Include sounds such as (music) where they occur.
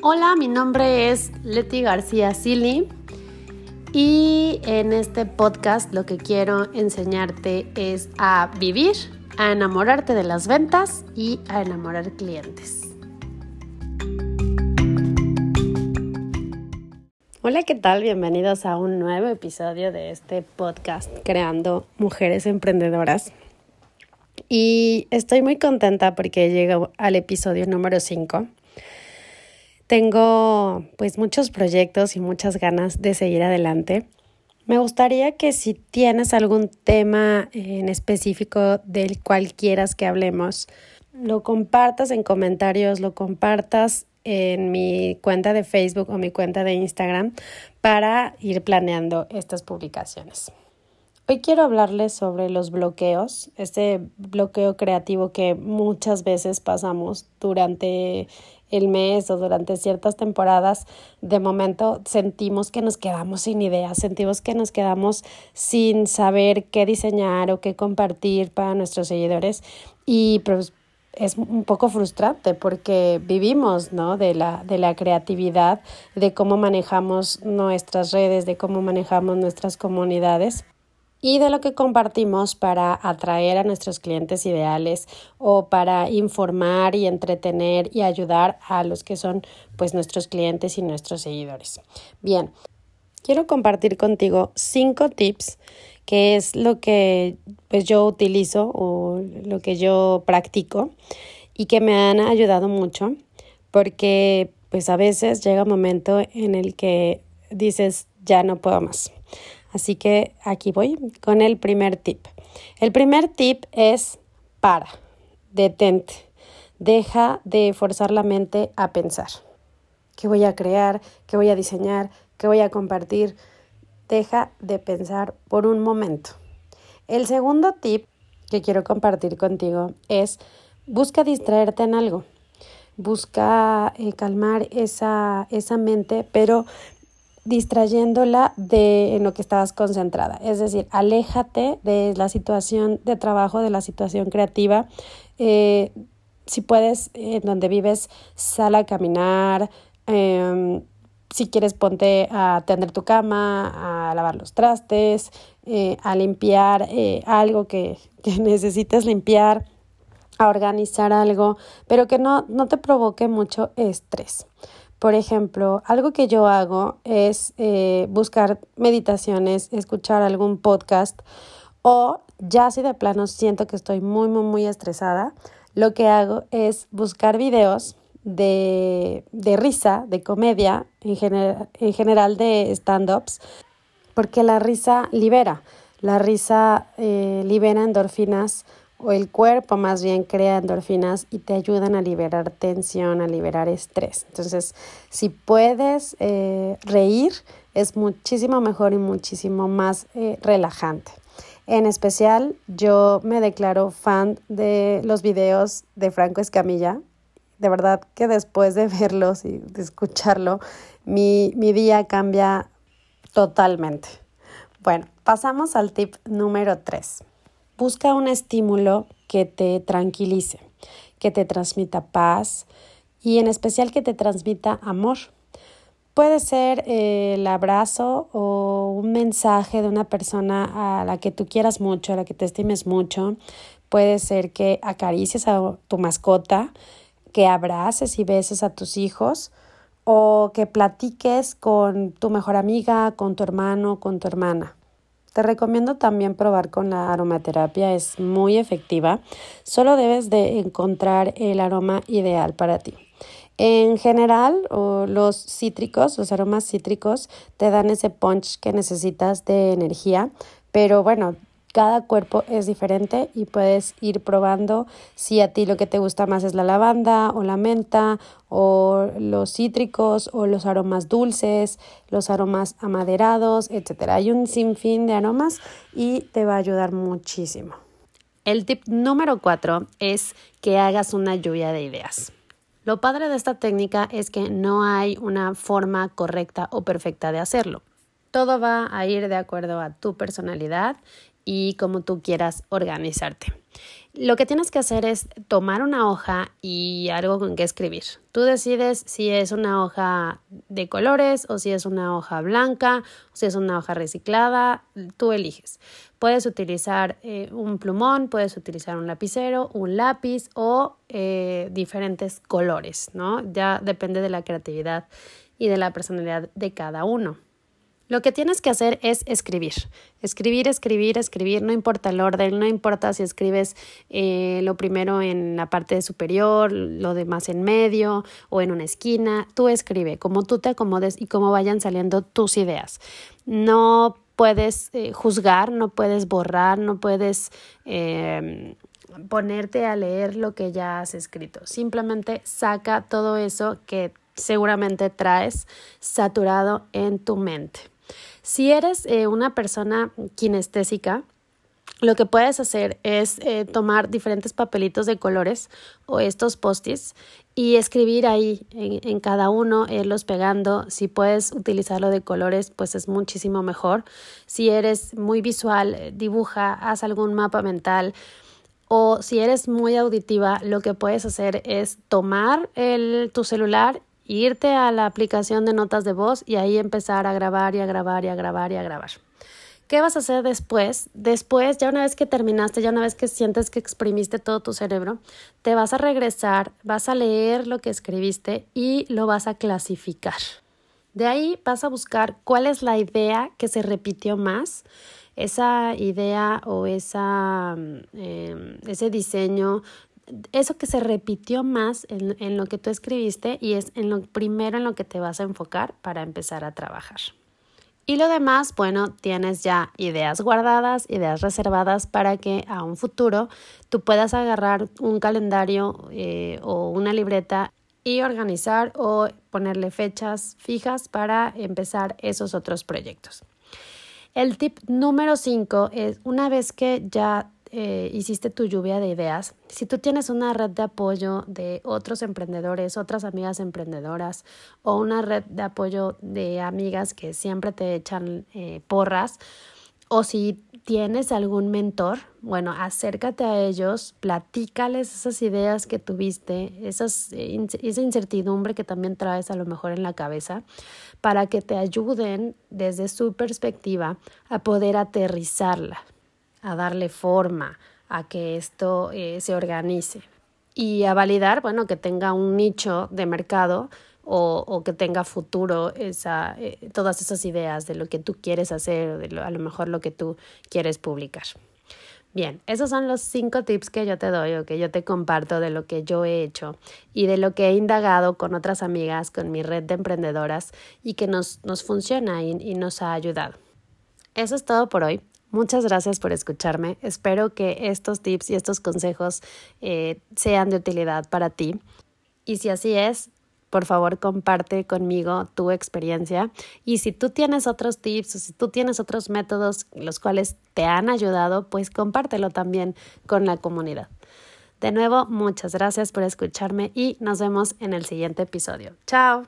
Hola, mi nombre es Leti García Sili y en este podcast lo que quiero enseñarte es a vivir, a enamorarte de las ventas y a enamorar clientes. Hola, ¿qué tal? Bienvenidos a un nuevo episodio de este podcast Creando Mujeres Emprendedoras. Y estoy muy contenta porque llego al episodio número 5 tengo pues muchos proyectos y muchas ganas de seguir adelante. Me gustaría que si tienes algún tema en específico del cual quieras que hablemos, lo compartas en comentarios, lo compartas en mi cuenta de Facebook o mi cuenta de Instagram para ir planeando estas publicaciones. Hoy quiero hablarles sobre los bloqueos, este bloqueo creativo que muchas veces pasamos durante el mes o durante ciertas temporadas, de momento sentimos que nos quedamos sin ideas, sentimos que nos quedamos sin saber qué diseñar o qué compartir para nuestros seguidores y pues es un poco frustrante porque vivimos ¿no? de, la, de la creatividad, de cómo manejamos nuestras redes, de cómo manejamos nuestras comunidades y de lo que compartimos para atraer a nuestros clientes ideales o para informar y entretener y ayudar a los que son pues nuestros clientes y nuestros seguidores. Bien, quiero compartir contigo cinco tips que es lo que pues yo utilizo o lo que yo practico y que me han ayudado mucho porque pues a veces llega un momento en el que dices ya no puedo más Así que aquí voy con el primer tip. El primer tip es para, detente, deja de forzar la mente a pensar. ¿Qué voy a crear? ¿Qué voy a diseñar? ¿Qué voy a compartir? Deja de pensar por un momento. El segundo tip que quiero compartir contigo es busca distraerte en algo. Busca eh, calmar esa, esa mente, pero distrayéndola de en lo que estabas concentrada. Es decir, aléjate de la situación de trabajo, de la situación creativa. Eh, si puedes, en donde vives, sal a caminar. Em, si quieres, ponte a tender tu cama, a lavar los trastes, eh, a limpiar eh, algo que, que (laughs) necesites limpiar, a organizar algo, pero que no, no te provoque mucho estrés. Por ejemplo, algo que yo hago es eh, buscar meditaciones, escuchar algún podcast o ya si de plano siento que estoy muy, muy, muy estresada, lo que hago es buscar videos de, de risa, de comedia, en, en general de stand-ups, porque la risa libera, la risa eh, libera endorfinas o el cuerpo más bien crea endorfinas y te ayudan a liberar tensión, a liberar estrés. Entonces, si puedes eh, reír, es muchísimo mejor y muchísimo más eh, relajante. En especial, yo me declaro fan de los videos de Franco Escamilla. De verdad que después de (laughs) verlos y de escucharlo, mi, mi día cambia totalmente. Bueno, pasamos al tip número 3. Busca un estímulo que te tranquilice, que te transmita paz y en especial que te transmita amor. Puede ser eh, el abrazo o un mensaje de una persona a la que tú quieras mucho, a la que te estimes mucho. Puede ser que acaricies a tu mascota, que abraces y beses a tus hijos o que platiques con tu mejor amiga, con tu hermano, con tu hermana. Te recomiendo también probar con la aromaterapia, es muy efectiva. Solo debes de encontrar el aroma ideal para ti. En general, los cítricos, los aromas cítricos, te dan ese punch que necesitas de energía, pero bueno, cada cuerpo es diferente y puedes ir probando si a ti lo que te gusta más es la lavanda o la menta o los cítricos o los aromas dulces, los aromas amaderados, etc. Hay un sinfín de aromas y te va a ayudar muchísimo. El tip número cuatro es que hagas una lluvia de ideas. Lo padre de esta técnica es que no hay una forma correcta o perfecta de hacerlo. Todo va a ir de acuerdo a tu personalidad y como tú quieras organizarte. Lo que tienes que hacer es tomar una hoja y algo con que escribir. Tú decides si es una hoja de colores o si es una hoja blanca o si es una hoja reciclada, tú eliges. Puedes utilizar eh, un plumón, puedes utilizar un lapicero, un lápiz o eh, diferentes colores, ¿no? Ya depende de la creatividad y de la personalidad de cada uno. Lo que tienes que hacer es escribir. Escribir, escribir, escribir, no importa el orden, no importa si escribes eh, lo primero en la parte superior, lo demás en medio o en una esquina, tú escribe como tú te acomodes y cómo vayan saliendo tus ideas. No puedes eh, juzgar, no puedes borrar, no puedes em, ponerte a leer lo que ya has escrito. Simplemente saca todo eso que seguramente traes saturado en tu mente. Si eres eh, una persona kinestésica, lo que puedes hacer es eh, tomar diferentes papelitos de colores o estos postis y escribir ahí en, cada uno, irlos pegando. Si puedes utilizarlo de colores, pues es muchísimo mejor. Si eres muy visual, eh, dibuja, haz algún mapa mental. O si eres muy auditiva, lo que puedes hacer es tomar tu celular irte a la aplicación de notas de voz y ahí empezar a grabar y a grabar y a grabar y a grabar. ¿Qué vas a hacer después? Después, ya una vez que terminaste, ya una vez que sientes que exprimiste todo tu cerebro, te vas a regresar, vas a leer lo que escribiste y lo vas a clasificar. De ahí vas a buscar cuál es la idea que se repitió más, esa idea o esa, mm, em, ese diseño eso que se repitió más en, lo que tú escribiste y es en lo primero en lo que te vas a enfocar para empezar a trabajar. Y lo demás, bueno, tienes ya ideas guardadas, ideas reservadas para que a un futuro tú puedas agarrar un calendario eh, o una libreta y organizar o ponerle fechas fijas para empezar esos otros proyectos. El tip número 5 es una vez que ya eh, hiciste tu lluvia de ideas, si tú tienes una red de apoyo de otros emprendedores, otras amigas emprendedoras o una red de apoyo de amigas que siempre te echan eh, porras, o si tienes algún mentor, bueno, acércate a ellos, platícales esas ideas que tuviste, eh, esa incertidumbre que también traes a lo mejor en la cabeza, para que te ayuden desde su perspectiva a poder aterrizarla a darle forma, a que esto eh, se organice y a validar, bueno, que tenga un nicho de mercado o, que tenga futuro esa, eh, todas esas ideas de lo que tú quieres hacer, de a lo mejor lo que tú quieres publicar. Bien, esos son los cinco tips que yo te doy o que yo te comparto de lo que yo he hecho y de lo que he indagado con otras amigas, con mi red de emprendedoras y que nos, nos funciona y nos ha ayudado. Eso es todo por hoy. Muchas gracias por escucharme. Espero que estos tips y estos consejos eh, sean de utilidad para ti. Y si así es, por favor comparte conmigo tu experiencia. Y si tú tienes otros tips o si tú tienes otros métodos los cuales te han ayudado, pues compártelo también con la comunidad. De nuevo, muchas gracias por escucharme y nos vemos en el siguiente episodio. Chao.